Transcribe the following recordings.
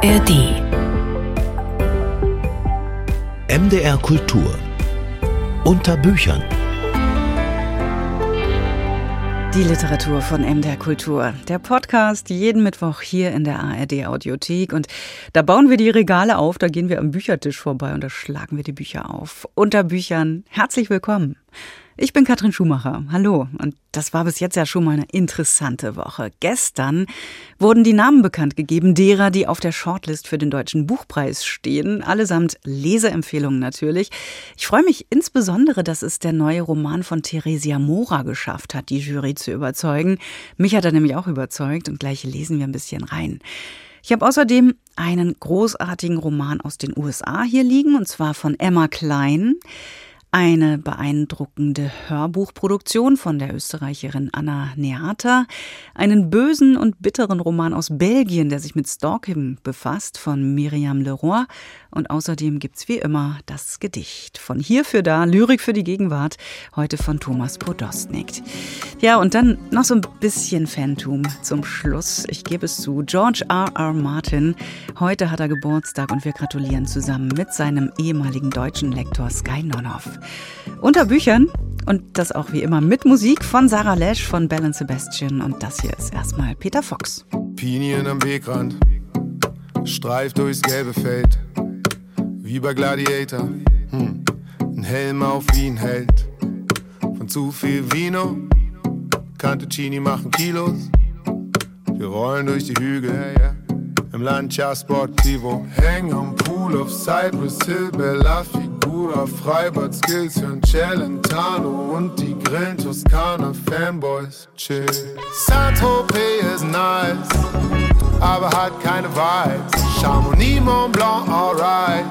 ARD MDR Kultur unter Büchern Die Literatur von MDR Kultur. Der Podcast jeden Mittwoch hier in der ARD Audiothek. Und da bauen wir die Regale auf, da gehen wir am Büchertisch vorbei und da schlagen wir die Bücher auf. Unter Büchern. Herzlich willkommen. Ich bin Katrin Schumacher. Hallo. Und das war bis jetzt ja schon mal eine interessante Woche. Gestern wurden die Namen bekannt gegeben derer, die auf der Shortlist für den Deutschen Buchpreis stehen. Allesamt Leseempfehlungen natürlich. Ich freue mich insbesondere, dass es der neue Roman von Theresia Mora geschafft hat, die Jury zu überzeugen. Mich hat er nämlich auch überzeugt und gleich lesen wir ein bisschen rein. Ich habe außerdem einen großartigen Roman aus den USA hier liegen, und zwar von Emma Klein. Eine beeindruckende Hörbuchproduktion von der Österreicherin Anna Neata, einen bösen und bitteren Roman aus Belgien, der sich mit Stalking befasst, von Miriam Leroy und außerdem gibt's wie immer das Gedicht. Von hier für da, Lyrik für die Gegenwart, heute von Thomas Podostnik. Ja, und dann noch so ein bisschen Phantom zum Schluss. Ich gebe es zu, George R. R. Martin. Heute hat er Geburtstag und wir gratulieren zusammen mit seinem ehemaligen deutschen Lektor Sky Nonhoff. Unter Büchern und das auch wie immer mit Musik von Sarah Lesch von Bell Sebastian. Und das hier ist erstmal Peter Fox. Pinien am Wegrand, streift durchs gelbe Feld, wie bei Gladiator. Hm. Ein Helm auf wie ein Held, von zu viel Vino, Cantuccini machen Kilos. Wir rollen durch die Hügel, im Lancia Sportivo. Hängen am Pool auf Cypress Hill, Bella Figura, Freibad Skills, hören Celentano und die Grillen Toskana Fanboys. Chill. Saint-Tropez ist nice, aber hat keine Vibes. Chamonix, Mont Blanc, alright,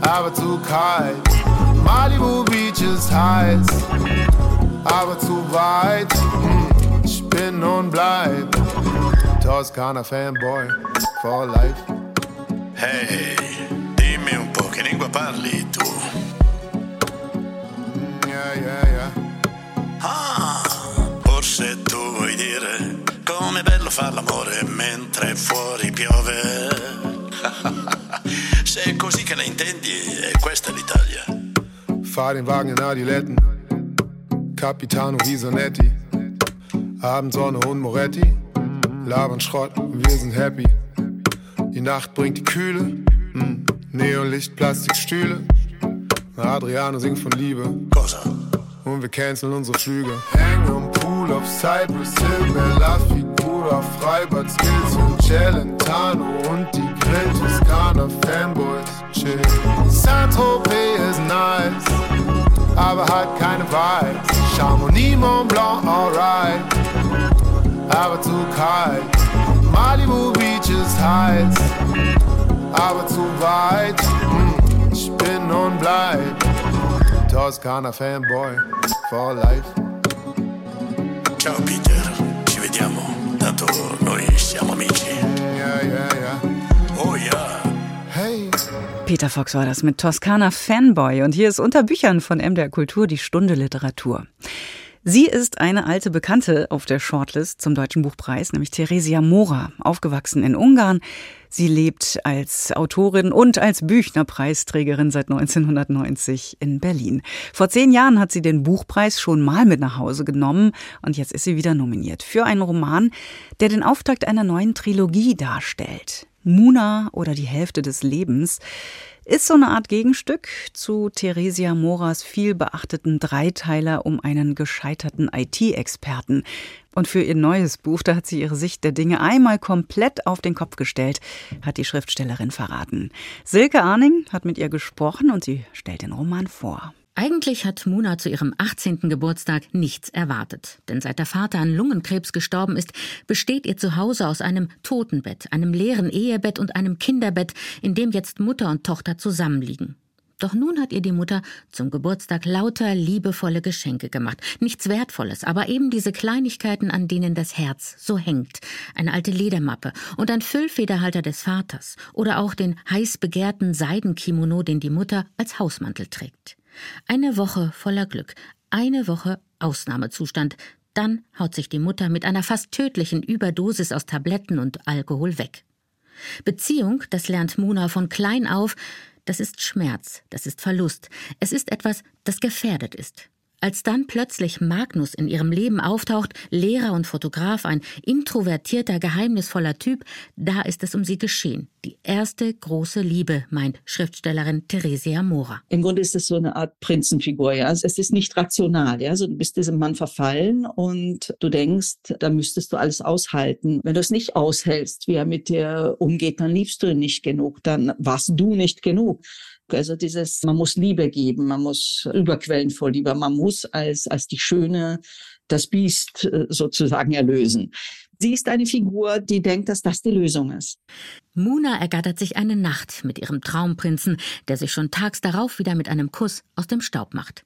aber zu kalt. Malibu Beach ist heiß, aber zu weit. Hm, ich bin und bleib Toskana Fanboy for life. Hey, parli tu. Yeah, yeah, yeah. Ah, forse tu vuoi dire com'è bello far l'amore mentre fuori piove. Se è così che la intendi, è questa l'Italia. Fahr den Wagen in Adiletten, Capitano Visonetti, Abendsonne und Moretti, labern Schrott, wir sind happy. Die Nacht bringt die Kühle, mm. Neonlicht, Plastikstühle. Adriano singt von Liebe und wir canceln unsere Flüge. Hängen am Pool auf Cypress Hill, Bella Figura, Freibad Skills und Celentano und die Grill Toskana Fanboys chill. Saint-Tropez ist nice, aber hat keine Vibes. Chamonix, Mont Blanc, alright, aber zu kalt. Malibu Beach ist heiß, aber zu weit. Hm, Ich bin und bleib Toskana Fanboy for life. Ciao Peter, ci vediamo. Tanto noi siamo amici. Yeah, yeah, yeah. Oh ja. Hey. Peter Fox war das mit Toskana Fanboy. Und hier ist unter Büchern von MDR Kultur die Stunde Literatur. Sie ist eine alte Bekannte auf der Shortlist zum Deutschen Buchpreis, nämlich Theresia Mora, aufgewachsen in Ungarn. Sie lebt als Autorin und als Büchner-Preisträgerin seit 1990 in Berlin. Vor zehn Jahren hat sie den Buchpreis schon mal mit nach Hause genommen und jetzt ist sie wieder nominiert für einen Roman, der den Auftakt einer neuen Trilogie darstellt. Muna oder die Hälfte des Lebens ist so eine Art Gegenstück zu Theresia Moras viel beachteten Dreiteiler um einen gescheiterten IT-Experten. Und für ihr neues Buch, da hat sie ihre Sicht der Dinge einmal komplett auf den Kopf gestellt, hat die Schriftstellerin verraten. Silke Arning hat mit ihr gesprochen und sie stellt den Roman vor. Eigentlich hat Muna zu ihrem 18. Geburtstag nichts erwartet. Denn seit der Vater an Lungenkrebs gestorben ist, besteht ihr Zuhause aus einem Totenbett, einem leeren Ehebett und einem Kinderbett, in dem jetzt Mutter und Tochter zusammenliegen. Doch nun hat ihr die Mutter zum Geburtstag lauter liebevolle Geschenke gemacht. Nichts Wertvolles, aber eben diese Kleinigkeiten, an denen das Herz so hängt. Eine alte Ledermappe und ein Füllfederhalter des Vaters oder auch den heiß begehrten Seidenkimono, den die Mutter als Hausmantel trägt. Eine Woche voller Glück, eine Woche Ausnahmezustand. Dann haut sich die Mutter mit einer fast tödlichen Überdosis aus Tabletten und Alkohol weg. Beziehung, das lernt Muna von klein auf, das ist Schmerz, das ist Verlust, es ist etwas, das gefährdet ist. Als dann plötzlich Magnus in ihrem Leben auftaucht, Lehrer und Fotograf, ein introvertierter, geheimnisvoller Typ, da ist es um sie geschehen. Die erste große Liebe, meint Schriftstellerin Theresia Mora. Im Grunde ist es so eine Art Prinzenfigur, ja. Es ist nicht rational, ja. Also du bist diesem Mann verfallen und du denkst, da müsstest du alles aushalten. Wenn du es nicht aushältst, wie er mit dir umgeht, dann liebst du ihn nicht genug, dann warst du nicht genug. Also dieses, man muss Liebe geben, man muss überquellen vor Liebe, man muss als, als die Schöne das Biest äh, sozusagen erlösen. Sie ist eine Figur, die denkt, dass das die Lösung ist. Muna ergattert sich eine Nacht mit ihrem Traumprinzen, der sich schon tags darauf wieder mit einem Kuss aus dem Staub macht.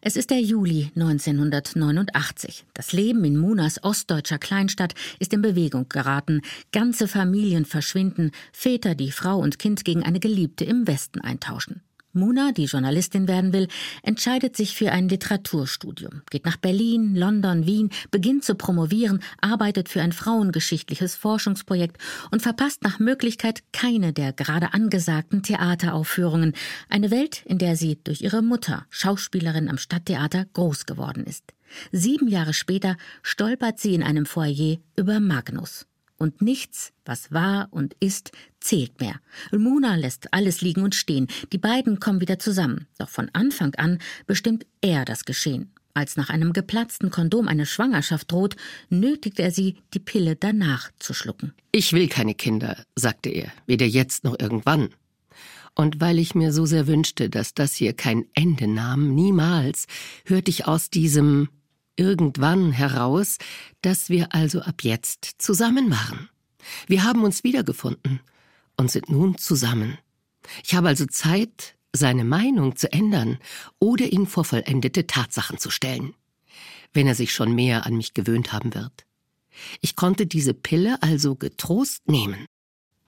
Es ist der Juli 1989. Das Leben in Munas ostdeutscher Kleinstadt ist in Bewegung geraten. Ganze Familien verschwinden, Väter, die Frau und Kind gegen eine Geliebte im Westen eintauschen. Muna, die Journalistin werden will, entscheidet sich für ein Literaturstudium, geht nach Berlin, London, Wien, beginnt zu promovieren, arbeitet für ein frauengeschichtliches Forschungsprojekt und verpasst nach Möglichkeit keine der gerade angesagten Theateraufführungen, eine Welt, in der sie durch ihre Mutter, Schauspielerin am Stadttheater, groß geworden ist. Sieben Jahre später stolpert sie in einem Foyer über Magnus und nichts, was war und ist, zählt mehr. Muna lässt alles liegen und stehen. Die beiden kommen wieder zusammen. Doch von Anfang an bestimmt er das Geschehen. Als nach einem geplatzten Kondom eine Schwangerschaft droht, nötigt er sie, die Pille danach zu schlucken. Ich will keine Kinder, sagte er, weder jetzt noch irgendwann. Und weil ich mir so sehr wünschte, dass das hier kein Ende nahm, niemals, hörte ich aus diesem irgendwann heraus, dass wir also ab jetzt zusammen waren. Wir haben uns wiedergefunden und sind nun zusammen. Ich habe also Zeit, seine Meinung zu ändern oder ihn vor vollendete Tatsachen zu stellen, wenn er sich schon mehr an mich gewöhnt haben wird. Ich konnte diese Pille also getrost nehmen.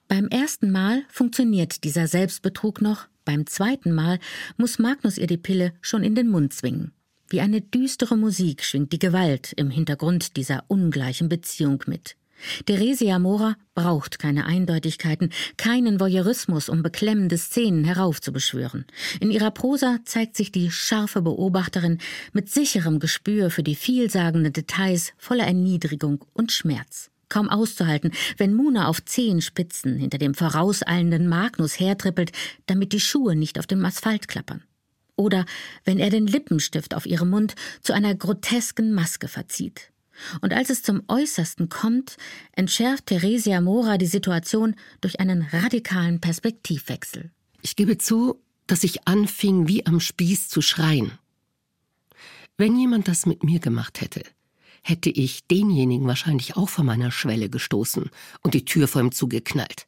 Beim ersten Mal funktioniert dieser Selbstbetrug noch, beim zweiten Mal muss Magnus ihr die Pille schon in den Mund zwingen. Wie eine düstere Musik schwingt die Gewalt im Hintergrund dieser ungleichen Beziehung mit. Theresia Mora braucht keine Eindeutigkeiten, keinen Voyeurismus, um beklemmende Szenen heraufzubeschwören. In ihrer Prosa zeigt sich die scharfe Beobachterin mit sicherem Gespür für die vielsagenden Details voller Erniedrigung und Schmerz. Kaum auszuhalten, wenn Muna auf Zehenspitzen hinter dem vorauseilenden Magnus hertrippelt, damit die Schuhe nicht auf dem Asphalt klappern oder wenn er den Lippenstift auf ihrem Mund zu einer grotesken Maske verzieht. Und als es zum Äußersten kommt, entschärft Theresia Mora die Situation durch einen radikalen Perspektivwechsel. Ich gebe zu, dass ich anfing, wie am Spieß zu schreien. Wenn jemand das mit mir gemacht hätte, hätte ich denjenigen wahrscheinlich auch vor meiner Schwelle gestoßen und die Tür vor ihm zugeknallt.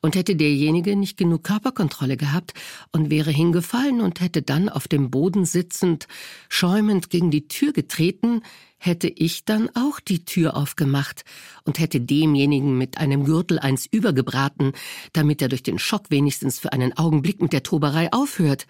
Und hätte derjenige nicht genug Körperkontrolle gehabt und wäre hingefallen und hätte dann auf dem Boden sitzend, schäumend gegen die Tür getreten, hätte ich dann auch die Tür aufgemacht und hätte demjenigen mit einem Gürtel eins übergebraten, damit er durch den Schock wenigstens für einen Augenblick mit der Toberei aufhört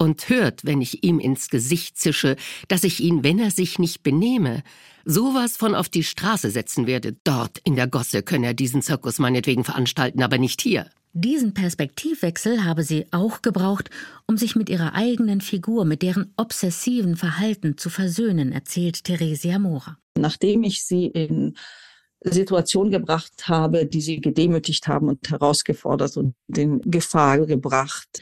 und hört, wenn ich ihm ins Gesicht zische, dass ich ihn, wenn er sich nicht benehme, sowas von auf die Straße setzen werde. Dort in der Gosse könne er diesen Zirkus meinetwegen veranstalten, aber nicht hier. Diesen Perspektivwechsel habe sie auch gebraucht, um sich mit ihrer eigenen Figur, mit deren obsessiven Verhalten zu versöhnen, erzählt Theresia Mora. Nachdem ich sie in Situationen gebracht habe, die sie gedemütigt haben und herausgefordert und in Gefahr gebracht,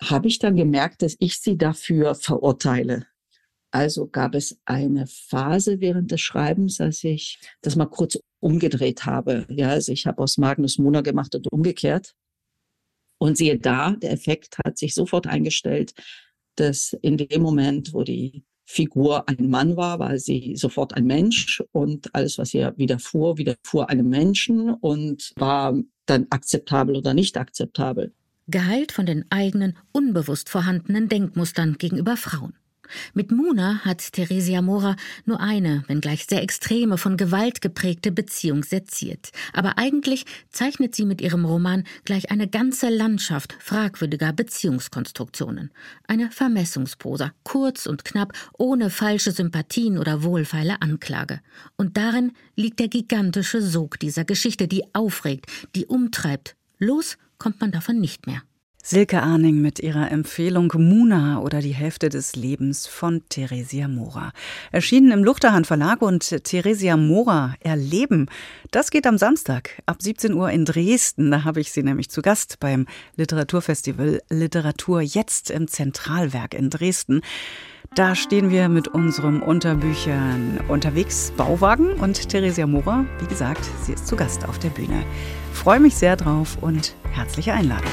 habe ich dann gemerkt, dass ich sie dafür verurteile. Also gab es eine Phase während des Schreibens, als ich das mal kurz umgedreht habe. Ja, also ich habe aus Magnus Mona gemacht und umgekehrt. Und siehe da, der Effekt hat sich sofort eingestellt, dass in dem Moment, wo die Figur ein Mann war, war sie sofort ein Mensch und alles, was ihr widerfuhr, widerfuhr einem Menschen und war dann akzeptabel oder nicht akzeptabel geheilt von den eigenen, unbewusst vorhandenen Denkmustern gegenüber Frauen. Mit Muna hat Theresia Mora nur eine, wenngleich sehr extreme, von Gewalt geprägte Beziehung seziert. Aber eigentlich zeichnet sie mit ihrem Roman gleich eine ganze Landschaft fragwürdiger Beziehungskonstruktionen. Eine Vermessungsprosa, kurz und knapp, ohne falsche Sympathien oder wohlfeile Anklage. Und darin liegt der gigantische Sog dieser Geschichte, die aufregt, die umtreibt. Los kommt man davon nicht mehr. Silke Arning mit ihrer Empfehlung Muna oder die Hälfte des Lebens von Theresia Mora. Erschienen im Luchterhand Verlag und Theresia Mora erleben. Das geht am Samstag ab 17 Uhr in Dresden. Da habe ich sie nämlich zu Gast beim Literaturfestival Literatur jetzt im Zentralwerk in Dresden. Da stehen wir mit unserem Unterbüchern unterwegs, Bauwagen und Theresia Mora, wie gesagt, sie ist zu Gast auf der Bühne. Freue mich sehr drauf und herzliche Einladung.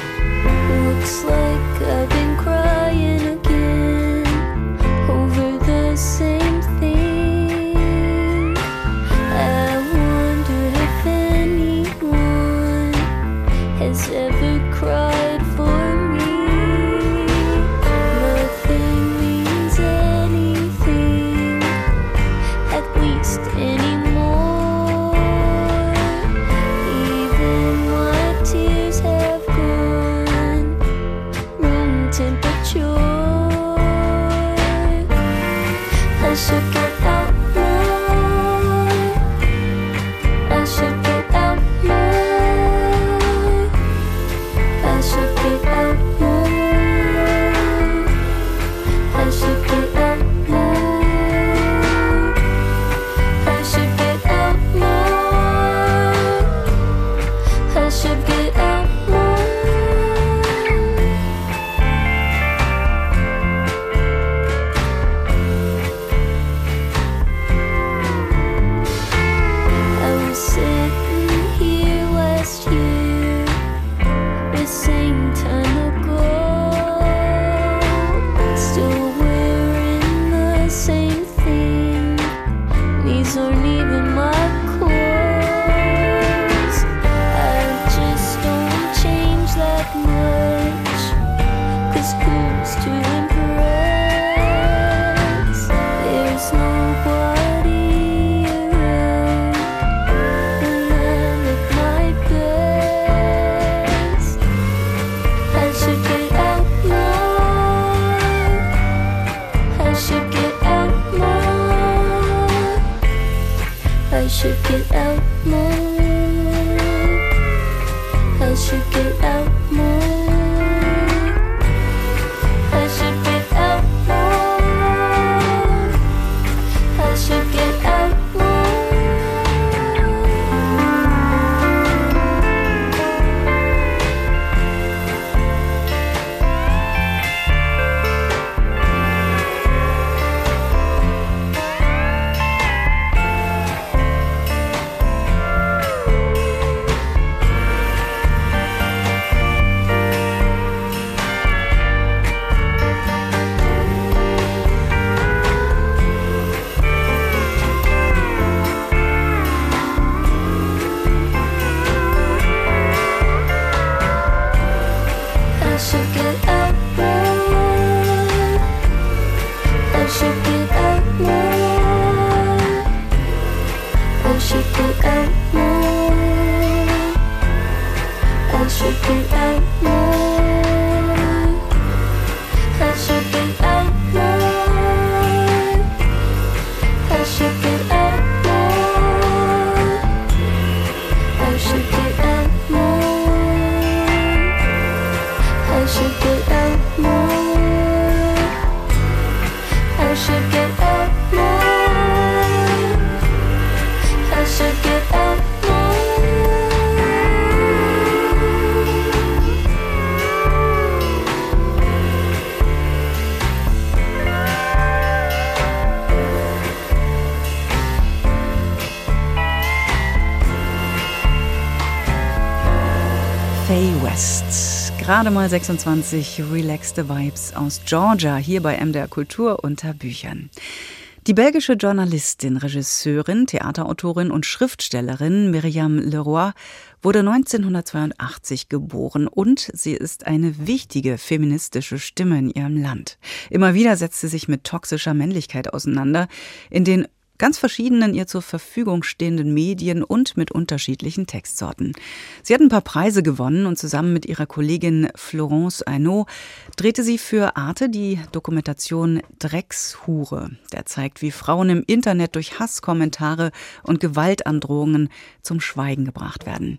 Gerade mal 26 relaxte Vibes aus Georgia hier bei MDR Kultur unter Büchern. Die belgische Journalistin, Regisseurin, Theaterautorin und Schriftstellerin Myriam Leroy wurde 1982 geboren und sie ist eine wichtige feministische Stimme in ihrem Land. Immer wieder setzt sie sich mit toxischer Männlichkeit auseinander, in den ganz verschiedenen ihr zur Verfügung stehenden Medien und mit unterschiedlichen Textsorten. Sie hat ein paar Preise gewonnen und zusammen mit ihrer Kollegin Florence Arnaud drehte sie für Arte die Dokumentation Dreckshure. Der zeigt, wie Frauen im Internet durch Hasskommentare und Gewaltandrohungen zum Schweigen gebracht werden.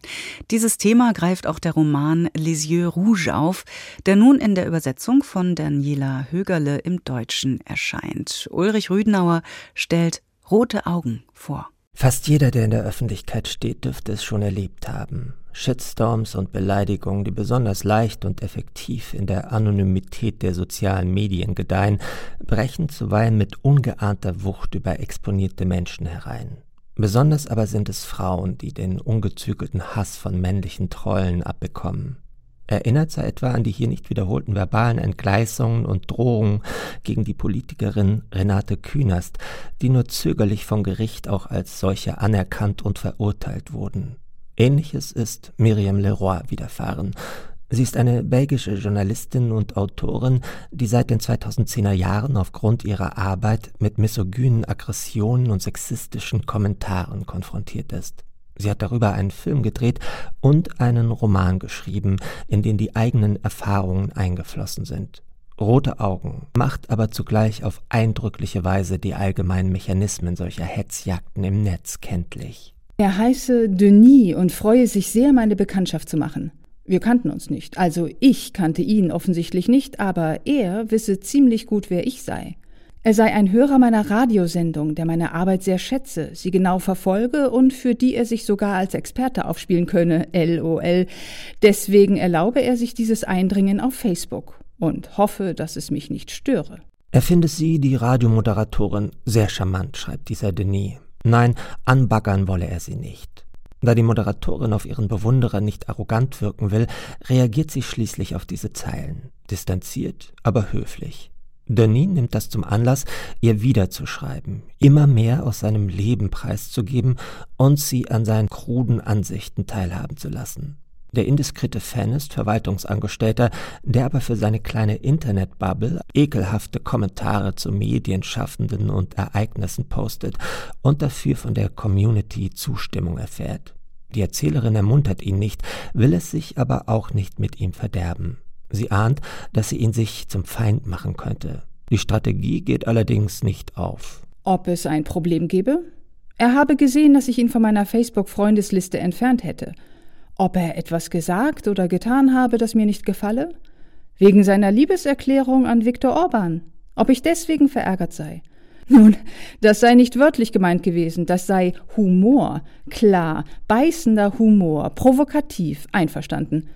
Dieses Thema greift auch der Roman Les Yeux Rouges auf, der nun in der Übersetzung von Daniela Högerle im Deutschen erscheint. Ulrich Rüdenauer stellt rote Augen vor. Fast jeder, der in der Öffentlichkeit steht, dürfte es schon erlebt haben. Shitstorms und Beleidigungen, die besonders leicht und effektiv in der Anonymität der sozialen Medien gedeihen, brechen zuweilen mit ungeahnter Wucht über exponierte Menschen herein. Besonders aber sind es Frauen, die den ungezügelten Hass von männlichen Trollen abbekommen. Erinnert sei etwa an die hier nicht wiederholten verbalen Entgleisungen und Drohungen gegen die Politikerin Renate Künast, die nur zögerlich vom Gericht auch als solche anerkannt und verurteilt wurden. Ähnliches ist Miriam Leroy widerfahren. Sie ist eine belgische Journalistin und Autorin, die seit den 2010er Jahren aufgrund ihrer Arbeit mit misogynen Aggressionen und sexistischen Kommentaren konfrontiert ist. Sie hat darüber einen Film gedreht und einen Roman geschrieben, in den die eigenen Erfahrungen eingeflossen sind. Rote Augen macht aber zugleich auf eindrückliche Weise die allgemeinen Mechanismen solcher Hetzjagden im Netz kenntlich. Er heiße Denis und freue sich sehr, meine Bekanntschaft zu machen. Wir kannten uns nicht, also ich kannte ihn offensichtlich nicht, aber er wisse ziemlich gut, wer ich sei. Er sei ein Hörer meiner Radiosendung, der meine Arbeit sehr schätze, sie genau verfolge und für die er sich sogar als Experte aufspielen könne, LOL. Deswegen erlaube er sich dieses Eindringen auf Facebook und hoffe, dass es mich nicht störe. Er finde sie, die Radiomoderatorin, sehr charmant, schreibt dieser Denis. Nein, anbaggern wolle er sie nicht. Da die Moderatorin auf ihren Bewunderer nicht arrogant wirken will, reagiert sie schließlich auf diese Zeilen. Distanziert, aber höflich. Denis nimmt das zum Anlass, ihr wiederzuschreiben, immer mehr aus seinem Leben preiszugeben und sie an seinen kruden Ansichten teilhaben zu lassen. Der indiskrete Fan ist Verwaltungsangestellter, der aber für seine kleine Internetbubble ekelhafte Kommentare zu Medienschaffenden und Ereignissen postet und dafür von der Community Zustimmung erfährt. Die Erzählerin ermuntert ihn nicht, will es sich aber auch nicht mit ihm verderben. Sie ahnt, dass sie ihn sich zum Feind machen könnte. Die Strategie geht allerdings nicht auf. Ob es ein Problem gebe? Er habe gesehen, dass ich ihn von meiner Facebook-Freundesliste entfernt hätte. Ob er etwas gesagt oder getan habe, das mir nicht gefalle? Wegen seiner Liebeserklärung an Viktor Orban. Ob ich deswegen verärgert sei? Nun, das sei nicht wörtlich gemeint gewesen, das sei Humor, klar, beißender Humor, provokativ, einverstanden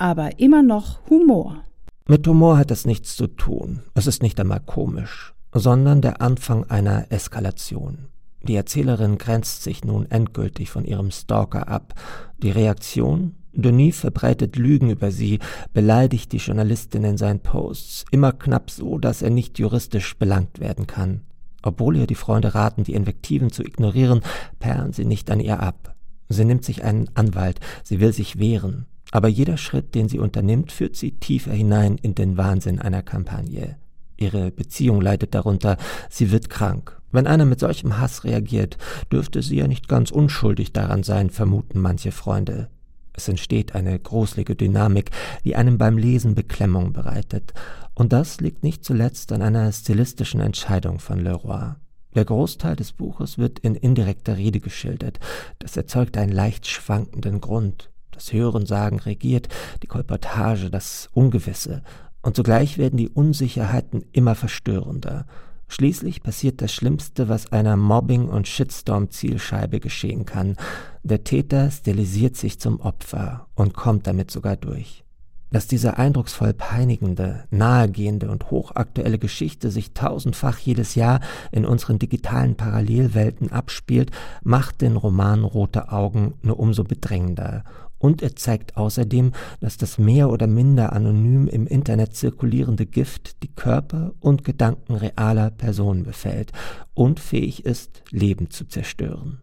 aber immer noch Humor. Mit Humor hat es nichts zu tun. Es ist nicht einmal komisch, sondern der Anfang einer Eskalation. Die Erzählerin grenzt sich nun endgültig von ihrem Stalker ab. Die Reaktion? Denis verbreitet Lügen über sie, beleidigt die Journalistin in seinen Posts, immer knapp so, dass er nicht juristisch belangt werden kann. Obwohl ihr die Freunde raten, die Invektiven zu ignorieren, perren sie nicht an ihr ab. Sie nimmt sich einen Anwalt, sie will sich wehren. Aber jeder Schritt, den sie unternimmt, führt sie tiefer hinein in den Wahnsinn einer Kampagne. Ihre Beziehung leidet darunter, sie wird krank. Wenn einer mit solchem Hass reagiert, dürfte sie ja nicht ganz unschuldig daran sein, vermuten manche Freunde. Es entsteht eine gruselige Dynamik, die einem beim Lesen Beklemmung bereitet. Und das liegt nicht zuletzt an einer stilistischen Entscheidung von Leroy. Der Großteil des Buches wird in indirekter Rede geschildert. Das erzeugt einen leicht schwankenden Grund. Das Hörensagen regiert, die Kolportage, das Ungewisse, und zugleich werden die Unsicherheiten immer verstörender. Schließlich passiert das Schlimmste, was einer Mobbing- und Shitstorm-Zielscheibe geschehen kann. Der Täter stilisiert sich zum Opfer und kommt damit sogar durch. Dass diese eindrucksvoll peinigende, nahegehende und hochaktuelle Geschichte sich tausendfach jedes Jahr in unseren digitalen Parallelwelten abspielt, macht den Roman Rote Augen nur umso bedrängender Und er zeigt außerdem, dass das mehr oder minder anonym im Internet zirkulierende Gift die Körper und Gedanken realer Personen befällt und fähig ist, Leben zu zerstören.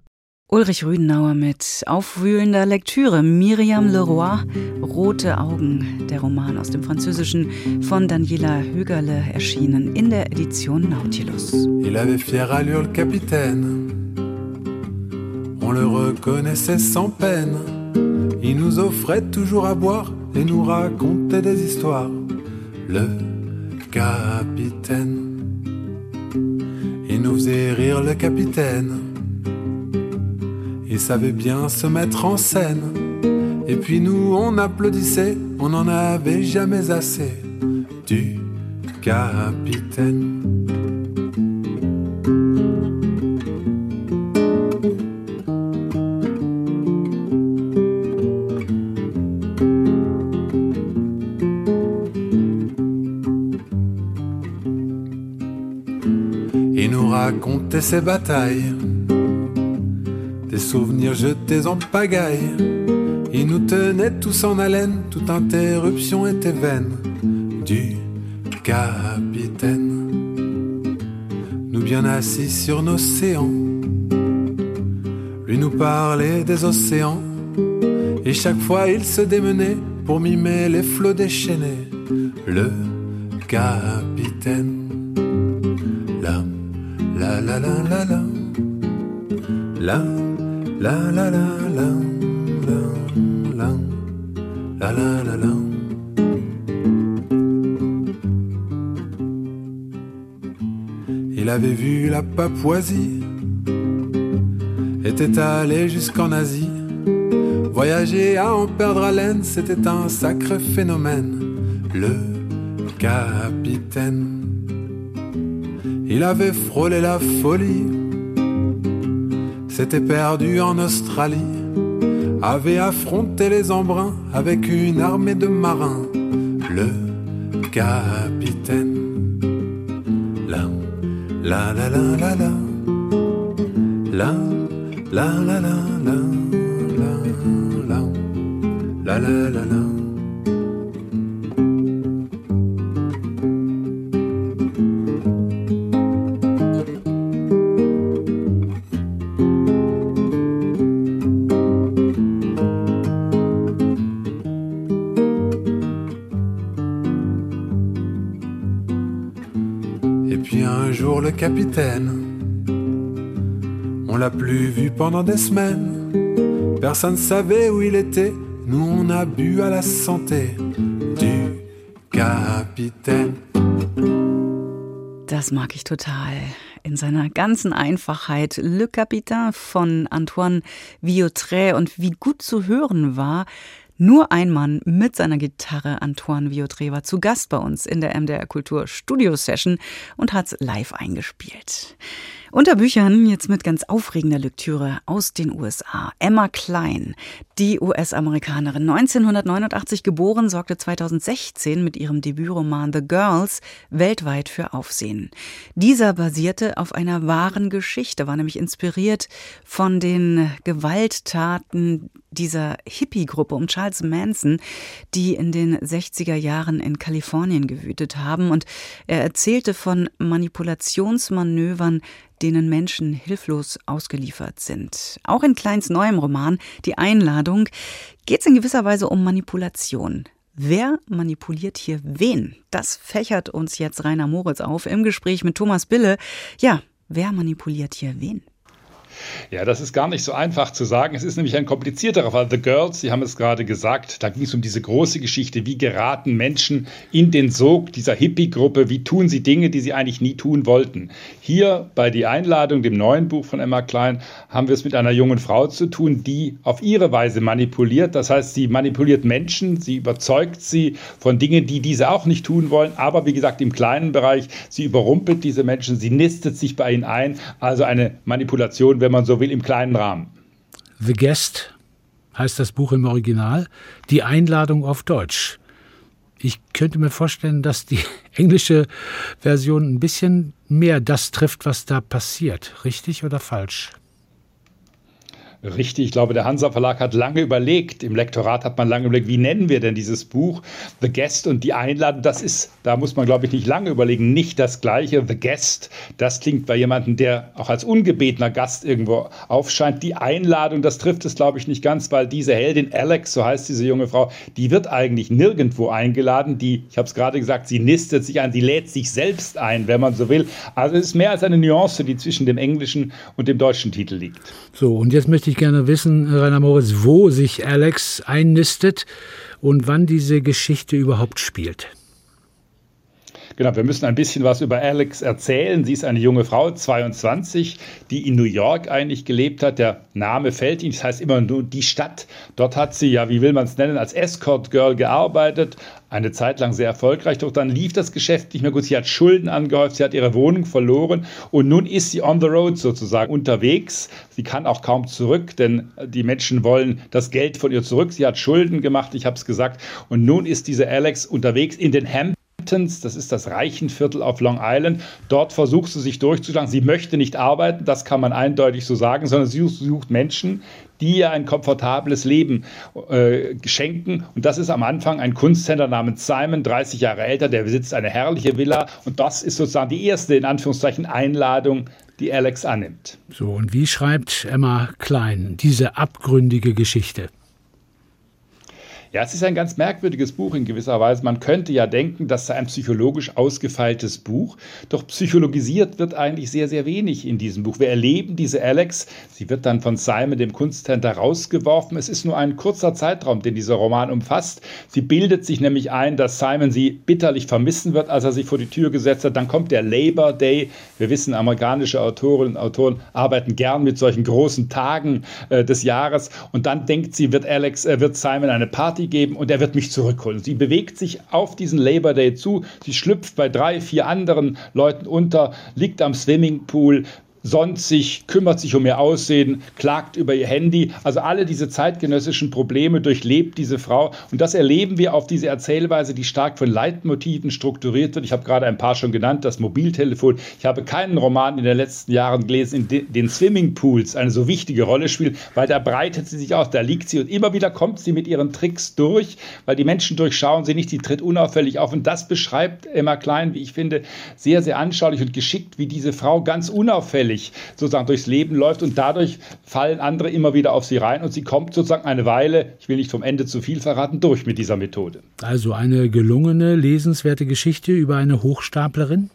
Ulrich Rüdenauer mit aufwühlender Lektüre. Miriam Leroy, Rote Augen, der Roman aus dem Französischen von Daniela Högerle, erschienen in der Edition Nautilus. Il avait fière allure le capitaine. On le reconnaissait sans peine. Il nous offrait toujours à boire et nous racontait des histoires. Le capitaine. Il nous faisait rire le capitaine. Il savait bien se mettre en scène. Et puis nous, on applaudissait, on n'en avait jamais assez du capitaine. Ses batailles des souvenirs jetés en pagaille. Il nous tenait tous en haleine, toute interruption était vaine du capitaine. Nous bien assis sur nos séants, lui nous parlait des océans, et chaque fois il se démenait pour mimer les flots déchaînés. Le capitaine. La, la, la, la, la, la. La, la la la la la la la la Il avait vu la Papouasie, était allé jusqu'en Asie. Voyager à en perdre haleine, c'était un sacré phénomène. Le capitaine, il avait frôlé la folie. S'était perdu en Australie, avait affronté les embruns avec une armée de marins. Le capitaine, la la la la la la, la la la la la pendant des semaines. Personne savait où il était. Nous on a bu à la santé du Kapitän. Das mag ich total. In seiner ganzen Einfachheit. Le Capitaine von Antoine Viautré und wie gut zu hören war, nur ein Mann mit seiner Gitarre, Antoine Viautré, war zu Gast bei uns in der MDR Kultur Studio Session und hat's live eingespielt. Unter Büchern jetzt mit ganz aufregender Lektüre aus den USA. Emma Klein, die US-Amerikanerin, 1989 geboren, sorgte 2016 mit ihrem Debütroman The Girls weltweit für Aufsehen. Dieser basierte auf einer wahren Geschichte, war nämlich inspiriert von den Gewalttaten dieser Hippie-Gruppe um Charles Manson, die in den 60er Jahren in Kalifornien gewütet haben. Und er erzählte von Manipulationsmanövern, denen Menschen hilflos ausgeliefert sind. Auch in Kleins neuem Roman Die Einladung geht es in gewisser Weise um Manipulation. Wer manipuliert hier wen? Das fächert uns jetzt Rainer Moritz auf im Gespräch mit Thomas Bille. Ja, wer manipuliert hier wen? Ja, das ist gar nicht so einfach zu sagen. Es ist nämlich ein komplizierterer Fall. The Girls, Sie haben es gerade gesagt, da ging es um diese große Geschichte. Wie geraten Menschen in den Sog dieser Hippie-Gruppe? Wie tun sie Dinge, die sie eigentlich nie tun wollten? Hier bei Die Einladung, dem neuen Buch von Emma Klein, haben wir es mit einer jungen Frau zu tun, die auf ihre Weise manipuliert. Das heißt, sie manipuliert Menschen, sie überzeugt sie von Dingen, die diese auch nicht tun wollen. Aber wie gesagt, im kleinen Bereich, sie überrumpelt diese Menschen, sie nistet sich bei ihnen ein. Also eine Manipulation, wenn man so will, im kleinen Rahmen. The Guest heißt das Buch im Original, die Einladung auf Deutsch. Ich könnte mir vorstellen, dass die englische Version ein bisschen mehr das trifft, was da passiert. Richtig oder falsch? Richtig, ich glaube, der Hansa Verlag hat lange überlegt, im Lektorat hat man lange überlegt, wie nennen wir denn dieses Buch? The Guest und die Einladung, das ist, da muss man, glaube ich, nicht lange überlegen, nicht das gleiche. The Guest, das klingt bei jemandem, der auch als ungebetener Gast irgendwo aufscheint. Die Einladung, das trifft es, glaube ich, nicht ganz, weil diese Heldin Alex, so heißt diese junge Frau, die wird eigentlich nirgendwo eingeladen. Die, ich habe es gerade gesagt, sie nistet sich ein, sie lädt sich selbst ein, wenn man so will. Also es ist mehr als eine Nuance, die zwischen dem englischen und dem deutschen Titel liegt. So, und jetzt möchte ich gerne wissen, Rainer Moritz, wo sich Alex einnistet und wann diese Geschichte überhaupt spielt. Genau, wir müssen ein bisschen was über Alex erzählen. Sie ist eine junge Frau, 22, die in New York eigentlich gelebt hat. Der Name fällt Ihnen, das heißt immer nur die Stadt. Dort hat sie, ja, wie will man es nennen, als Escort Girl gearbeitet, eine Zeit lang sehr erfolgreich, doch dann lief das Geschäft nicht mehr gut. Sie hat Schulden angehäuft, sie hat ihre Wohnung verloren und nun ist sie on the road sozusagen unterwegs. Sie kann auch kaum zurück, denn die Menschen wollen das Geld von ihr zurück. Sie hat Schulden gemacht, ich habe es gesagt. Und nun ist diese Alex unterwegs in den Hamptons Hamptons, das ist das Reichenviertel auf Long Island. Dort versucht sie sich durchzuschlagen. Sie möchte nicht arbeiten, das kann man eindeutig so sagen, sondern sie sucht Menschen, die ihr ein komfortables Leben äh, schenken. Und das ist am Anfang ein Kunsthändler namens Simon, 30 Jahre älter, der besitzt eine herrliche Villa. Und das ist sozusagen die erste, in Anführungszeichen, Einladung, die Alex annimmt. So, und wie schreibt Emma Klein diese abgründige Geschichte? Ja, es ist ein ganz merkwürdiges Buch in gewisser Weise. Man könnte ja denken, das sei ein psychologisch ausgefeiltes Buch, doch psychologisiert wird eigentlich sehr, sehr wenig in diesem Buch. Wir erleben diese Alex, sie wird dann von Simon, dem Kunsthändler, rausgeworfen. Es ist nur ein kurzer Zeitraum, den dieser Roman umfasst. Sie bildet sich nämlich ein, dass Simon sie bitterlich vermissen wird, als er sich vor die Tür gesetzt hat. Dann kommt der Labor Day. Wir wissen, amerikanische Autorinnen und Autoren arbeiten gern mit solchen großen Tagen äh, des Jahres. Und dann denkt sie, wird Alex, äh, wird Simon eine Party Geben und er wird mich zurückholen. Sie bewegt sich auf diesen Labor Day zu, sie schlüpft bei drei, vier anderen Leuten unter, liegt am Swimmingpool, sonnt sich, kümmert sich um ihr Aussehen, klagt über ihr Handy. Also alle diese zeitgenössischen Probleme durchlebt diese Frau. Und das erleben wir auf diese Erzählweise, die stark von Leitmotiven strukturiert wird. Ich habe gerade ein paar schon genannt, das Mobiltelefon. Ich habe keinen Roman in den letzten Jahren gelesen, in den Swimmingpools eine so wichtige Rolle spielt, weil da breitet sie sich aus, da liegt sie und immer wieder kommt sie mit ihren Tricks durch, weil die Menschen durchschauen sie nicht, sie tritt unauffällig auf. Und das beschreibt Emma Klein, wie ich finde, sehr, sehr anschaulich und geschickt, wie diese Frau ganz unauffällig unauffällig sozusagen durchs Leben läuft und dadurch fallen andere immer wieder auf sie rein und sie kommt sozusagen eine Weile, ich will nicht vom Ende zu viel verraten, durch mit dieser Methode. Also eine gelungene, lesenswerte Geschichte über eine Hochstaplerin?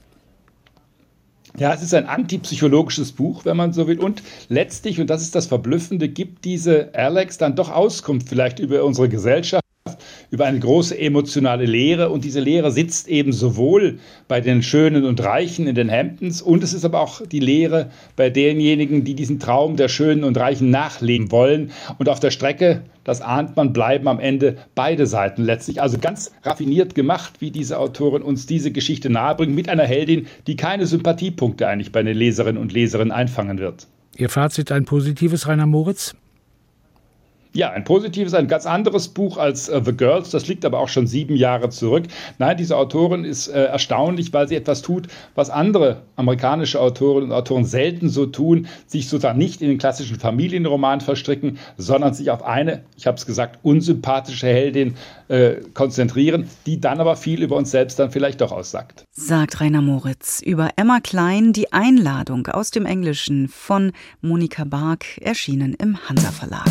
Ja, es ist ein antipsychologisches Buch, wenn man so will. Und letztlich, und das ist das Verblüffende, gibt diese Alex dann doch Auskunft vielleicht über unsere Gesellschaft über eine große emotionale Lehre. Und diese Lehre sitzt eben sowohl bei den Schönen und Reichen in den Hamptons und es ist aber auch die Lehre bei denjenigen, die diesen Traum der Schönen und Reichen nachleben wollen. Und auf der Strecke, das ahnt man, bleiben am Ende beide Seiten letztlich. Also ganz raffiniert gemacht, wie diese Autorin uns diese Geschichte nahebringt, mit einer Heldin, die keine Sympathiepunkte eigentlich bei den Leserinnen und Leserinnen einfangen wird. Ihr Fazit ein positives, Rainer Moritz? Ja, ein positives, ein ganz anderes Buch als uh, The Girls. Das liegt aber auch schon sieben Jahre zurück. Nein, diese Autorin ist äh, erstaunlich, weil sie etwas tut, was andere amerikanische Autorinnen und Autoren selten so tun, sich sozusagen nicht in den klassischen Familienroman verstricken, sondern sich auf eine, ich habe es gesagt, unsympathische Heldin äh, konzentrieren, die dann aber viel über uns selbst dann vielleicht doch aussagt. Sagt Rainer Moritz über Emma Klein, die Einladung aus dem Englischen von Monika Bark, erschienen im Hansa Verlag.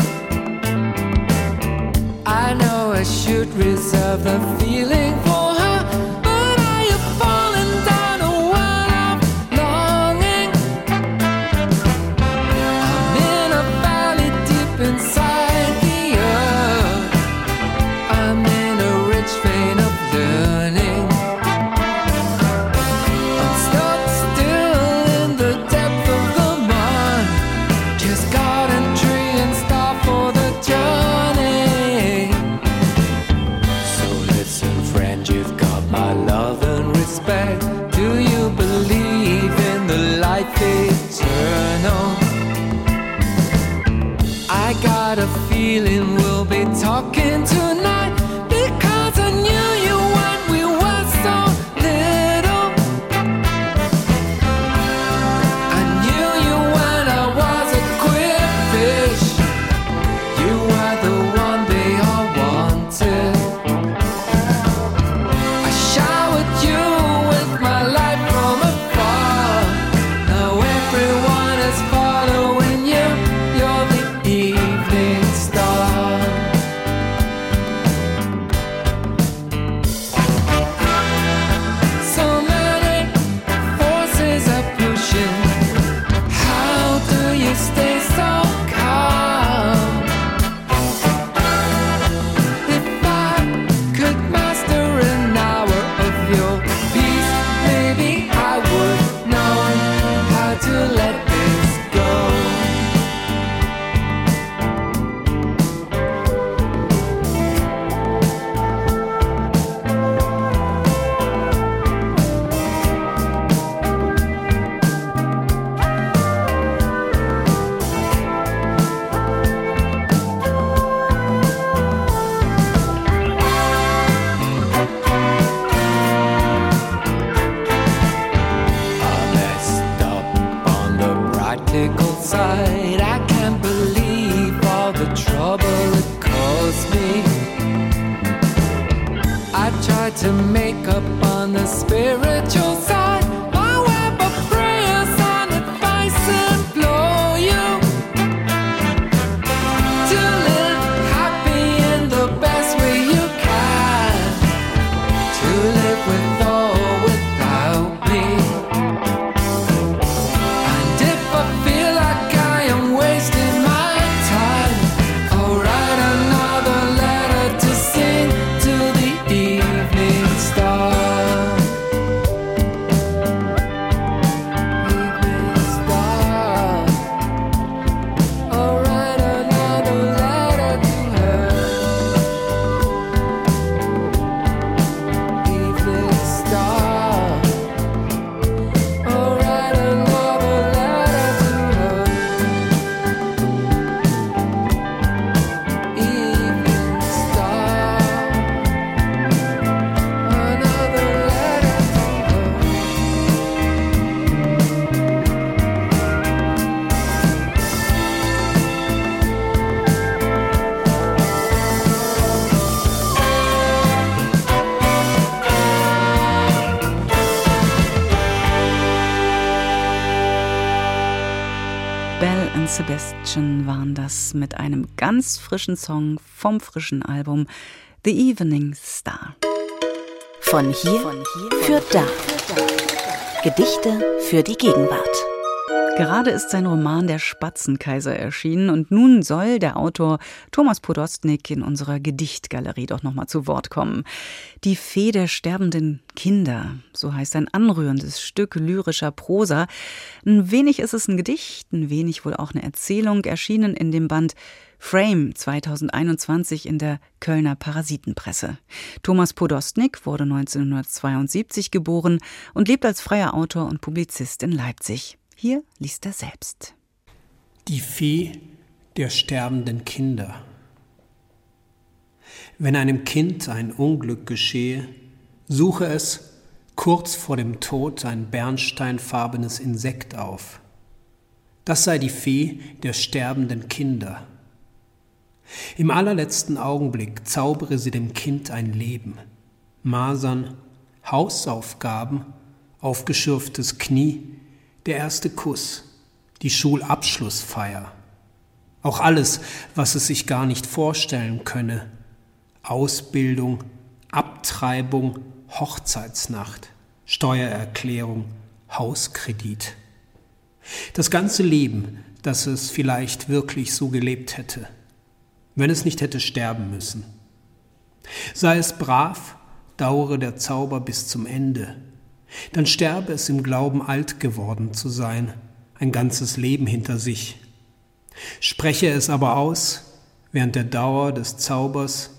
of the feeling. Ganz frischen Song vom frischen Album The Evening Star. Von hier für da. Gedichte für die Gegenwart. Gerade ist sein Roman Der Spatzenkaiser erschienen und nun soll der Autor Thomas Podostnik in unserer Gedichtgalerie doch nochmal zu Wort kommen. Die Fee der sterbenden Kinder, so heißt ein anrührendes Stück lyrischer Prosa. Ein wenig ist es ein Gedicht, ein wenig wohl auch eine Erzählung, erschienen in dem Band Frame 2021 in der Kölner Parasitenpresse. Thomas Podostnik wurde 1972 geboren und lebt als freier Autor und Publizist in Leipzig. Hier liest er selbst. Die Fee der sterbenden Kinder. Wenn einem Kind ein Unglück geschehe, suche es kurz vor dem Tod ein bernsteinfarbenes Insekt auf. Das sei die Fee der sterbenden Kinder. Im allerletzten Augenblick zaubere sie dem Kind ein Leben. Masern, Hausaufgaben, aufgeschürftes Knie, der erste Kuss, die Schulabschlussfeier. Auch alles, was es sich gar nicht vorstellen könne. Ausbildung, Abtreibung, Hochzeitsnacht, Steuererklärung, Hauskredit. Das ganze Leben, das es vielleicht wirklich so gelebt hätte, wenn es nicht hätte sterben müssen. Sei es brav, dauere der Zauber bis zum Ende, dann sterbe es im Glauben alt geworden zu sein, ein ganzes Leben hinter sich. Spreche es aber aus, während der Dauer des Zaubers,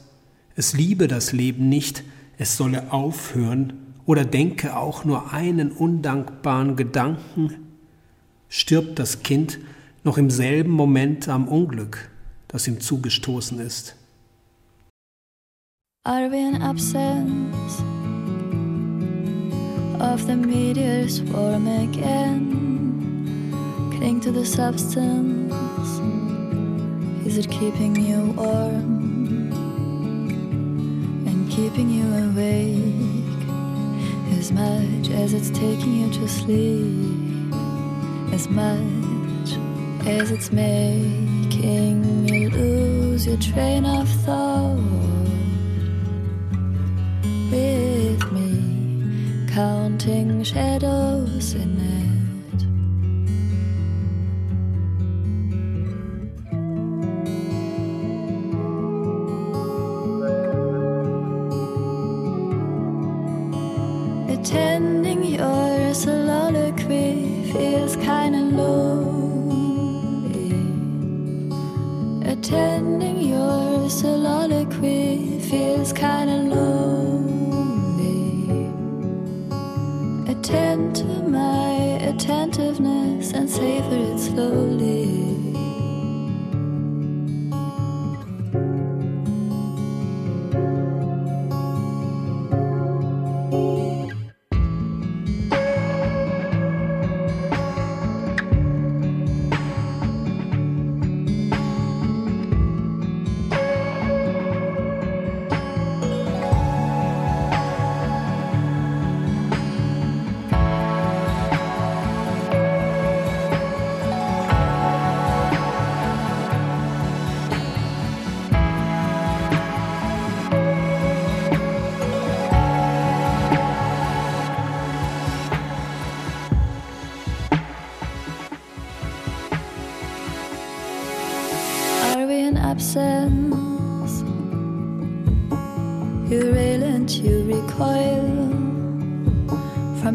es liebe das Leben nicht, es solle aufhören oder denke auch nur einen undankbaren Gedanken, stirbt das Kind noch im selben Moment am Unglück, das ihm zugestoßen ist. Are we in absence of the meteor swarm again? Cling to the substance. Is it keeping you warm and keeping you awake as much as it's taking you to sleep? As much as it's making you lose your train of thought with me, counting shadows in it. Savor it slowly.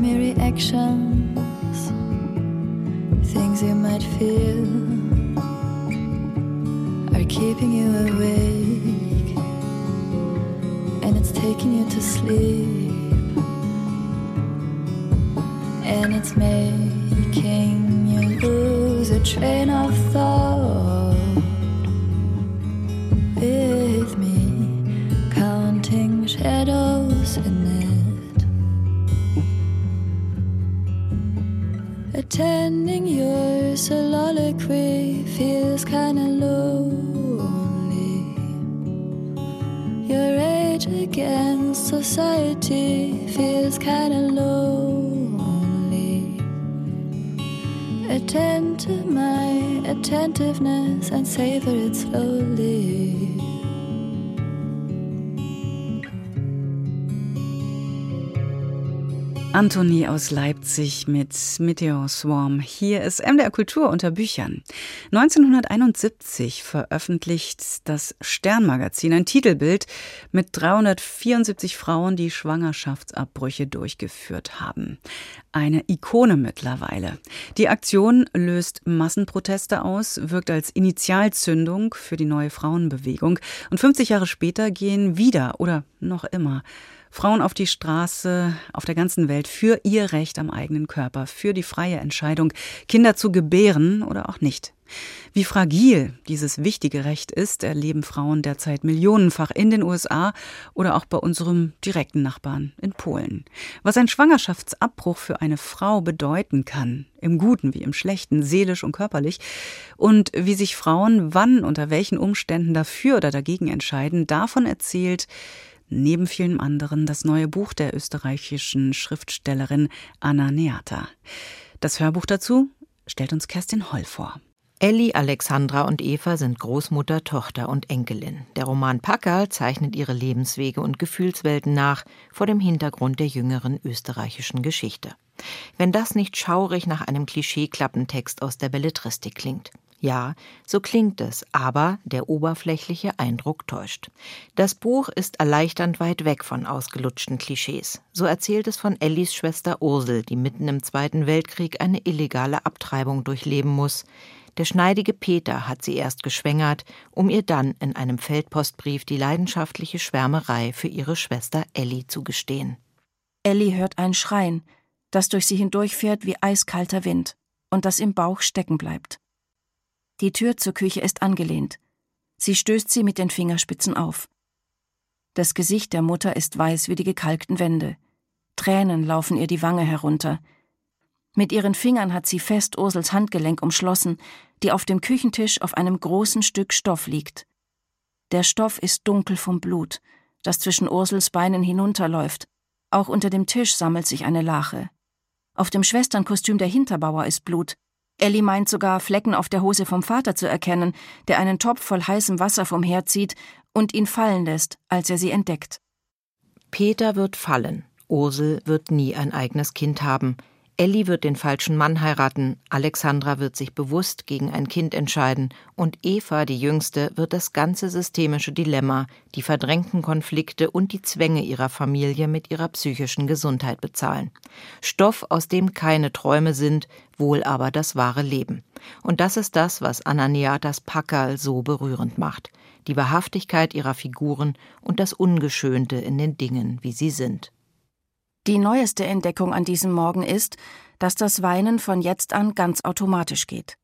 Your reactions. Things you might feel are keeping you awake, and it's taking you to sleep, and it's making you lose a train of thought feels kinda lonely. Your rage against society feels kinda lonely. Attend to my attentiveness and savor it slowly. Anthony aus Leipzig mit Meteor Swarm. Hier ist MDR Kultur unter Büchern. 1971 veröffentlicht das Sternmagazin ein Titelbild mit 374 Frauen, die Schwangerschaftsabbrüche durchgeführt haben. Eine Ikone mittlerweile. Die Aktion löst Massenproteste aus, wirkt als Initialzündung für die neue Frauenbewegung. Und 50 Jahre später gehen wieder oder noch immer Frauen auf die Straße auf der ganzen Welt für ihr Recht am eigenen Körper, für die freie Entscheidung, Kinder zu gebären oder auch nicht. Wie fragil dieses wichtige Recht ist, erleben Frauen derzeit millionenfach in den USA oder auch bei unserem direkten Nachbarn in Polen. Was ein Schwangerschaftsabbruch für eine Frau bedeuten kann, im Guten wie im Schlechten, seelisch und körperlich, und wie sich Frauen wann, unter welchen Umständen dafür oder dagegen entscheiden, davon erzählt neben vielen anderen das neue Buch der österreichischen Schriftstellerin Anna Neata. Das Hörbuch dazu stellt uns Kerstin Holl vor. Elli, Alexandra und Eva sind Großmutter, Tochter und Enkelin. Der Roman Packerl zeichnet ihre Lebenswege und Gefühlswelten nach vor dem Hintergrund der jüngeren österreichischen Geschichte. Wenn das nicht schaurig nach einem Klischee-Klappentext aus der Belletristik klingt. Ja, so klingt es, aber der oberflächliche Eindruck täuscht. Das Buch ist erleichternd weit weg von ausgelutschten Klischees. So erzählt es von Ellis Schwester Ursel, die mitten im Zweiten Weltkrieg eine illegale Abtreibung durchleben muss. Der schneidige Peter hat sie erst geschwängert, um ihr dann in einem Feldpostbrief die leidenschaftliche Schwärmerei für ihre Schwester Elli zu gestehen. Elli hört ein Schreien, das durch sie hindurchfährt wie eiskalter Wind und das im Bauch stecken bleibt. Die Tür zur Küche ist angelehnt. Sie stößt sie mit den Fingerspitzen auf. Das Gesicht der Mutter ist weiß wie die gekalkten Wände. Tränen laufen ihr die Wange herunter. Mit ihren Fingern hat sie fest Ursels Handgelenk umschlossen, die auf dem Küchentisch auf einem großen Stück Stoff liegt. Der Stoff ist dunkel vom Blut, das zwischen Ursels Beinen hinunterläuft. Auch unter dem Tisch sammelt sich eine Lache. Auf dem Schwesternkostüm der Hinterbauer ist Blut. Elli meint sogar, Flecken auf der Hose vom Vater zu erkennen, der einen Topf voll heißem Wasser vom Herd zieht und ihn fallen lässt, als er sie entdeckt. Peter wird fallen. Ursel wird nie ein eigenes Kind haben. Elli wird den falschen Mann heiraten, Alexandra wird sich bewusst gegen ein Kind entscheiden und Eva, die Jüngste, wird das ganze systemische Dilemma, die verdrängten Konflikte und die Zwänge ihrer Familie mit ihrer psychischen Gesundheit bezahlen. Stoff, aus dem keine Träume sind, wohl aber das wahre Leben. Und das ist das, was Ananiatas Packerl so berührend macht. Die Wahrhaftigkeit ihrer Figuren und das Ungeschönte in den Dingen, wie sie sind. Die neueste Entdeckung an diesem Morgen ist, dass das Weinen von jetzt an ganz automatisch geht.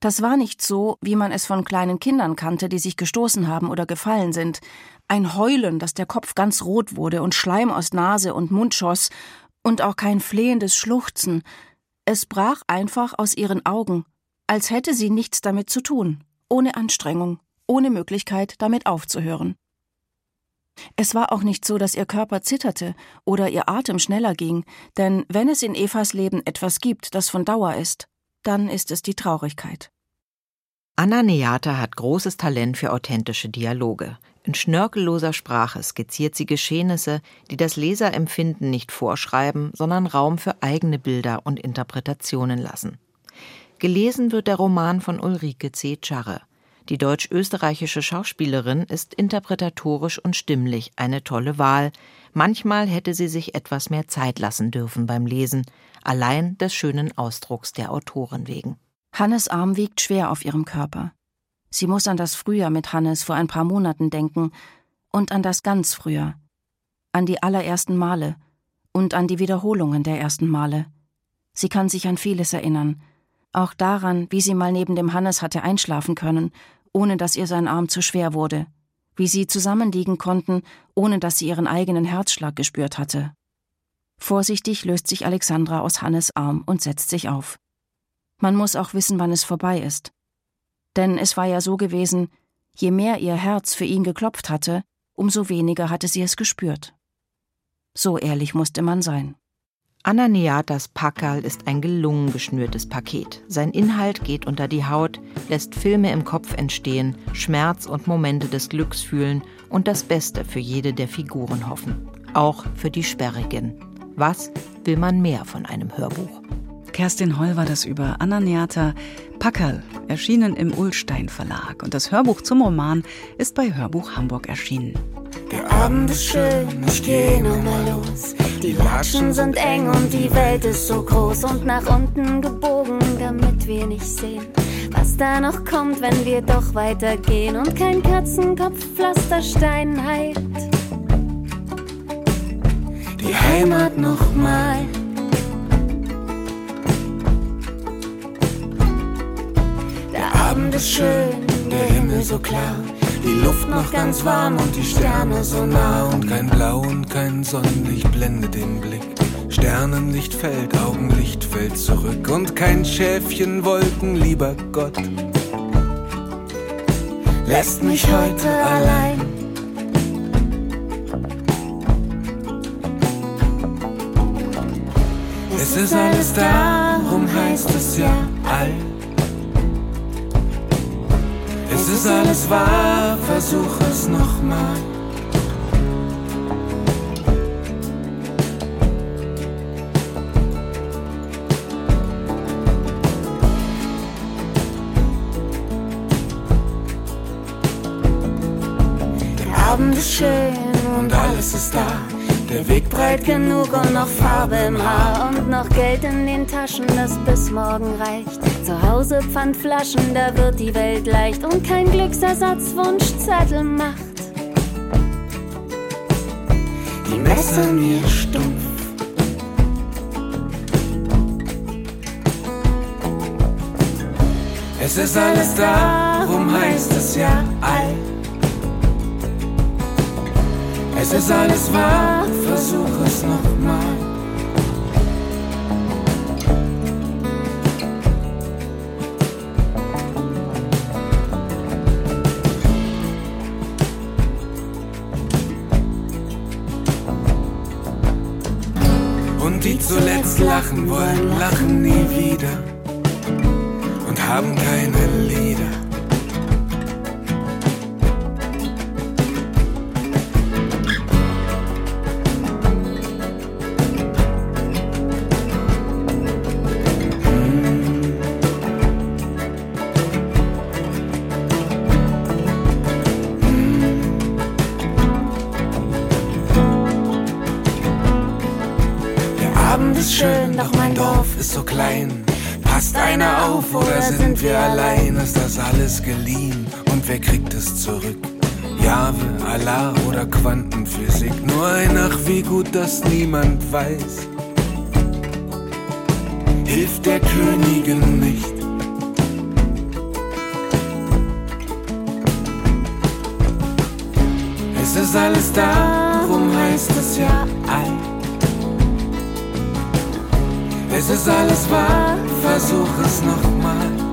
Das war nicht so, wie man es von kleinen Kindern kannte, die sich gestoßen haben oder gefallen sind. Ein Heulen, dass der Kopf ganz rot wurde und Schleim aus Nase und Mund schoss, und auch kein flehendes Schluchzen. Es brach einfach aus ihren Augen, als hätte sie nichts damit zu tun, ohne Anstrengung, ohne Möglichkeit, damit aufzuhören. Es war auch nicht so, dass ihr Körper zitterte oder ihr Atem schneller ging, denn wenn es in Evas Leben etwas gibt, das von Dauer ist, dann ist es die Traurigkeit. Anna Neata hat großes Talent für authentische Dialoge. In schnörkelloser Sprache skizziert sie Geschehnisse, die das Leserempfinden nicht vorschreiben, sondern Raum für eigene Bilder und Interpretationen lassen. Gelesen wird der Roman von Ulrike C. Charre. Die deutsch-österreichische Schauspielerin ist interpretatorisch und stimmlich eine tolle Wahl. Manchmal hätte sie sich etwas mehr Zeit lassen dürfen beim Lesen, allein des schönen Ausdrucks der Autorin wegen. Hannes Arm wiegt schwer auf ihrem Körper. Sie muss an das Frühjahr mit Hannes vor ein paar Monaten denken und an das ganz Frühjahr, an die allerersten Male und an die Wiederholungen der ersten Male. Sie kann sich an vieles erinnern, auch daran, wie sie mal neben dem Hannes hatte einschlafen können ohne dass ihr sein Arm zu schwer wurde, wie sie zusammenliegen konnten, ohne dass sie ihren eigenen Herzschlag gespürt hatte. Vorsichtig löst sich Alexandra aus Hannes Arm und setzt sich auf. Man muss auch wissen, wann es vorbei ist. Denn es war ja so gewesen, je mehr ihr Herz für ihn geklopft hatte, umso weniger hatte sie es gespürt. So ehrlich musste man sein. Ananiatas Packerl ist ein gelungen geschnürtes Paket. Sein Inhalt geht unter die Haut, lässt Filme im Kopf entstehen, Schmerz und Momente des Glücks fühlen und das Beste für jede der Figuren hoffen. Auch für die Sperrigen. Was will man mehr von einem Hörbuch? Kerstin Holl war das über Ananiata Packerl, erschienen im Ullstein Verlag. Und das Hörbuch zum Roman ist bei Hörbuch Hamburg erschienen. Der Abend ist schön, ich geh nochmal los. Die Latschen sind eng und die Welt ist so groß und nach unten gebogen, damit wir nicht sehen, was da noch kommt, wenn wir doch weitergehen und kein Katzenkopfpflasterstein heilt. Die Heimat nochmal. Abend ist schön, der Himmel so klar. Die Luft noch ganz warm und die Sterne so nah und kein Blau und kein Sonnenlicht blendet den Blick. Sternenlicht fällt, Augenlicht fällt zurück und kein Schäfchen Wolken, lieber Gott. Lässt mich heute allein. Es ist alles darum heißt es ja all. Es ist alles wahr, versuch es nochmal. Der Abend ist schön und alles ist da. Der Weg breit genug und noch Farbe im Haar und noch Geld in den Taschen, das bis morgen reicht. Zu Hause Pfandflaschen, da wird die Welt leicht und kein Glücksersatzwunschzettel macht. Die Messer mir stumpf. Es ist alles da, darum heißt es ja alt. Es ist alles wahr, versuch es nochmal. Zuletzt lachen wollen, lachen nie wieder und haben keine Lieder. Abend ist schön, doch mein Dorf ist so klein. Passt einer auf oder sind wir allein? Ist das alles geliehen und wer kriegt es zurück? Jahwe, Allah oder Quantenphysik? Nur ein Ach, wie gut, dass niemand weiß. Hilft der Königin nicht. Es ist alles da, darum heißt es ja alt. Es ist alles wahr, versuch es nochmal.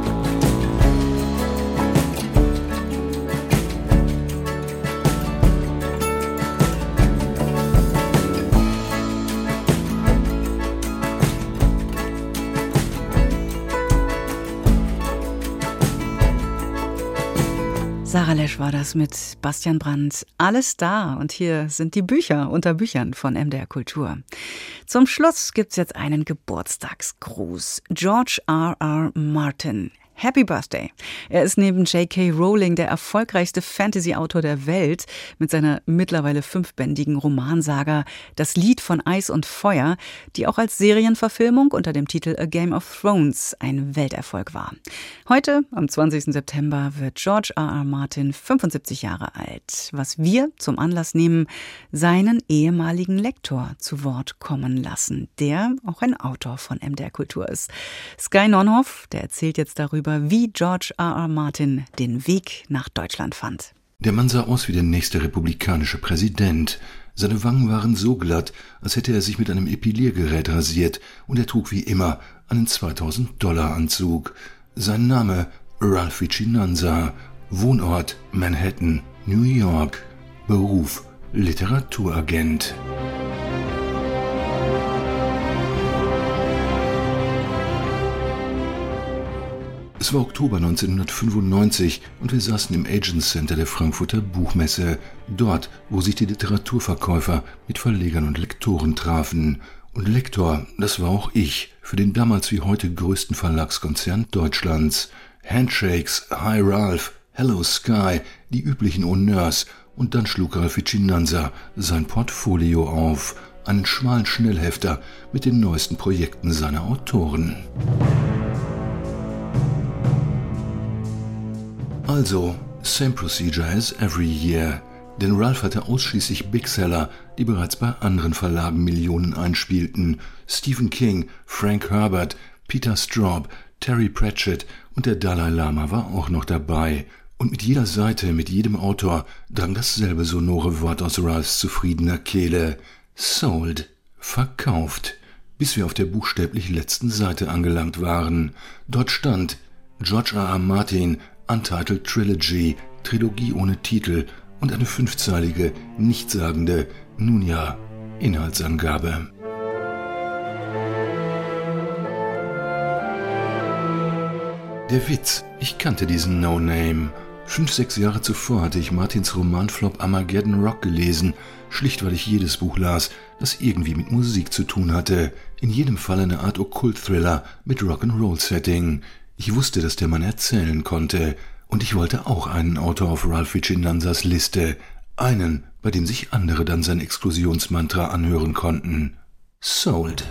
Sarah Lesch war das mit Bastian Brandt. Alles da. Und hier sind die Bücher unter Büchern von MDR Kultur. Zum Schluss gibt's jetzt einen Geburtstagsgruß. George R. R. Martin. Happy Birthday. Er ist neben J.K. Rowling der erfolgreichste Fantasy-Autor der Welt mit seiner mittlerweile fünfbändigen Romansaga Das Lied von Eis und Feuer, die auch als Serienverfilmung unter dem Titel A Game of Thrones ein Welterfolg war. Heute, am 20. September, wird George R. R. Martin 75 Jahre alt, was wir zum Anlass nehmen, seinen ehemaligen Lektor zu Wort kommen lassen, der auch ein Autor von MDR Kultur ist. Sky Nonhoff, der erzählt jetzt darüber, wie George R. R. Martin den Weg nach Deutschland fand. Der Mann sah aus wie der nächste republikanische Präsident. Seine Wangen waren so glatt, als hätte er sich mit einem Epiliergerät rasiert, und er trug wie immer einen 2000-Dollar-Anzug. Sein Name Ralphie Chinanza, Wohnort Manhattan, New York, Beruf Literaturagent. Es war Oktober 1995 und wir saßen im Agent Center der Frankfurter Buchmesse, dort, wo sich die Literaturverkäufer mit Verlegern und Lektoren trafen. Und Lektor, das war auch ich, für den damals wie heute größten Verlagskonzern Deutschlands. Handshakes, Hi Ralph, Hello Sky, die üblichen Honneurs, und dann schlug Ralph Chinanza sein Portfolio auf, einen schmalen Schnellhefter mit den neuesten Projekten seiner Autoren. Also, same procedure as every year. Denn Ralph hatte ausschließlich Big Seller, die bereits bei anderen Verlagen Millionen einspielten. Stephen King, Frank Herbert, Peter Straub, Terry Pratchett und der Dalai Lama war auch noch dabei. Und mit jeder Seite, mit jedem Autor drang dasselbe sonore Wort aus Ralphs zufriedener Kehle. Sold. Verkauft. Bis wir auf der buchstäblich letzten Seite angelangt waren. Dort stand George R. R. Martin, Untitled Trilogy, Trilogie ohne Titel und eine fünfzeilige, nichtssagende, nun ja, Inhaltsangabe. Der Witz, ich kannte diesen No-Name. Fünf, sechs Jahre zuvor hatte ich Martins Romanflop Armageddon Rock gelesen, schlicht weil ich jedes Buch las, das irgendwie mit Musik zu tun hatte. In jedem Fall eine Art Okkult-Thriller mit Rock'n'Roll-Setting. Ich wusste, dass der Mann erzählen konnte, und ich wollte auch einen Autor auf Ralph Chinanzas Liste, einen, bei dem sich andere dann sein Exklusionsmantra anhören konnten. Sold.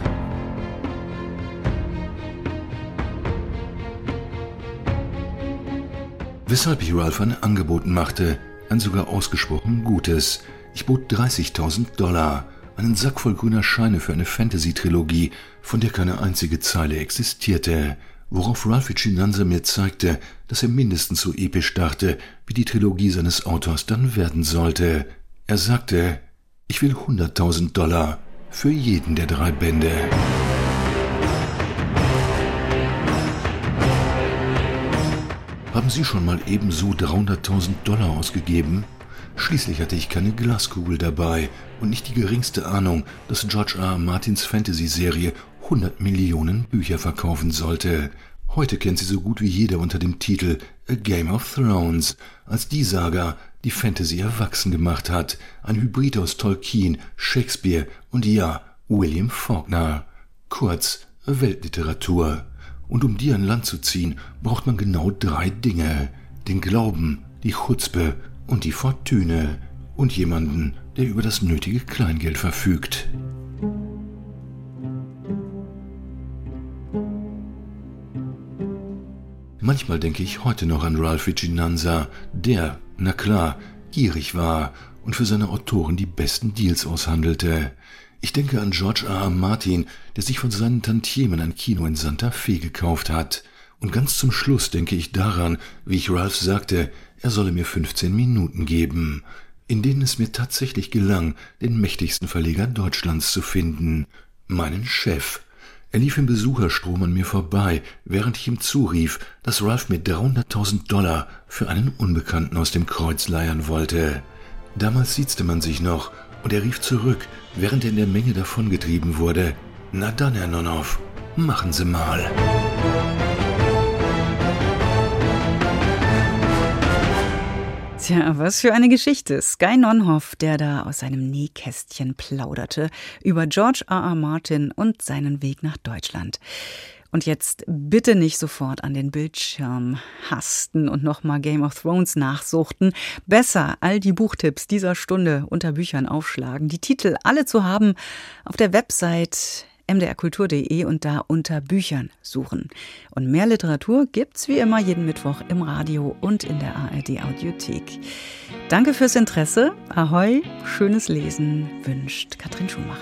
Weshalb ich Ralph ein Angebot machte, ein sogar ausgesprochen gutes. Ich bot 30.000 Dollar, einen Sack voll grüner Scheine für eine Fantasy-Trilogie, von der keine einzige Zeile existierte. Worauf Ralph Chinanza mir zeigte, dass er mindestens so episch dachte, wie die Trilogie seines Autors dann werden sollte. Er sagte, ich will 100.000 Dollar für jeden der drei Bände. Haben Sie schon mal ebenso 300.000 Dollar ausgegeben? Schließlich hatte ich keine Glaskugel dabei und nicht die geringste Ahnung, dass George R. R. Martins Fantasy-Serie 100 Millionen Bücher verkaufen sollte. Heute kennt sie so gut wie jeder unter dem Titel A Game of Thrones, als die Saga, die Fantasy erwachsen gemacht hat, ein Hybrid aus Tolkien, Shakespeare und ja, William Faulkner. Kurz Weltliteratur. Und um die an Land zu ziehen, braucht man genau drei Dinge. Den Glauben, die Chutzpe und die Fortune. Und jemanden, der über das nötige Kleingeld verfügt. Manchmal denke ich heute noch an Ralph Vicinanza, der, na klar, gierig war und für seine Autoren die besten Deals aushandelte. Ich denke an George R. R. Martin, der sich von seinen Tantiemen ein Kino in Santa Fe gekauft hat. Und ganz zum Schluss denke ich daran, wie ich Ralph sagte, er solle mir 15 Minuten geben, in denen es mir tatsächlich gelang, den mächtigsten Verleger Deutschlands zu finden, meinen Chef. Er lief im Besucherstrom an mir vorbei, während ich ihm zurief, dass Ralph mir 300.000 Dollar für einen Unbekannten aus dem Kreuz leiern wollte. Damals siezte man sich noch, und er rief zurück, während er in der Menge davongetrieben wurde. Na dann, Herr Nonhoff, machen Sie mal. Tja, was für eine Geschichte. Sky Nonhoff, der da aus seinem Nähkästchen plauderte über George R. R. Martin und seinen Weg nach Deutschland. Und jetzt bitte nicht sofort an den Bildschirm hasten und nochmal Game of Thrones nachsuchten. Besser all die Buchtipps dieser Stunde unter Büchern aufschlagen, die Titel alle zu haben auf der Website mdrkultur.de und da unter Büchern suchen. Und mehr Literatur gibt's wie immer jeden Mittwoch im Radio und in der ARD Audiothek. Danke fürs Interesse. Ahoi, schönes Lesen wünscht Katrin Schumacher.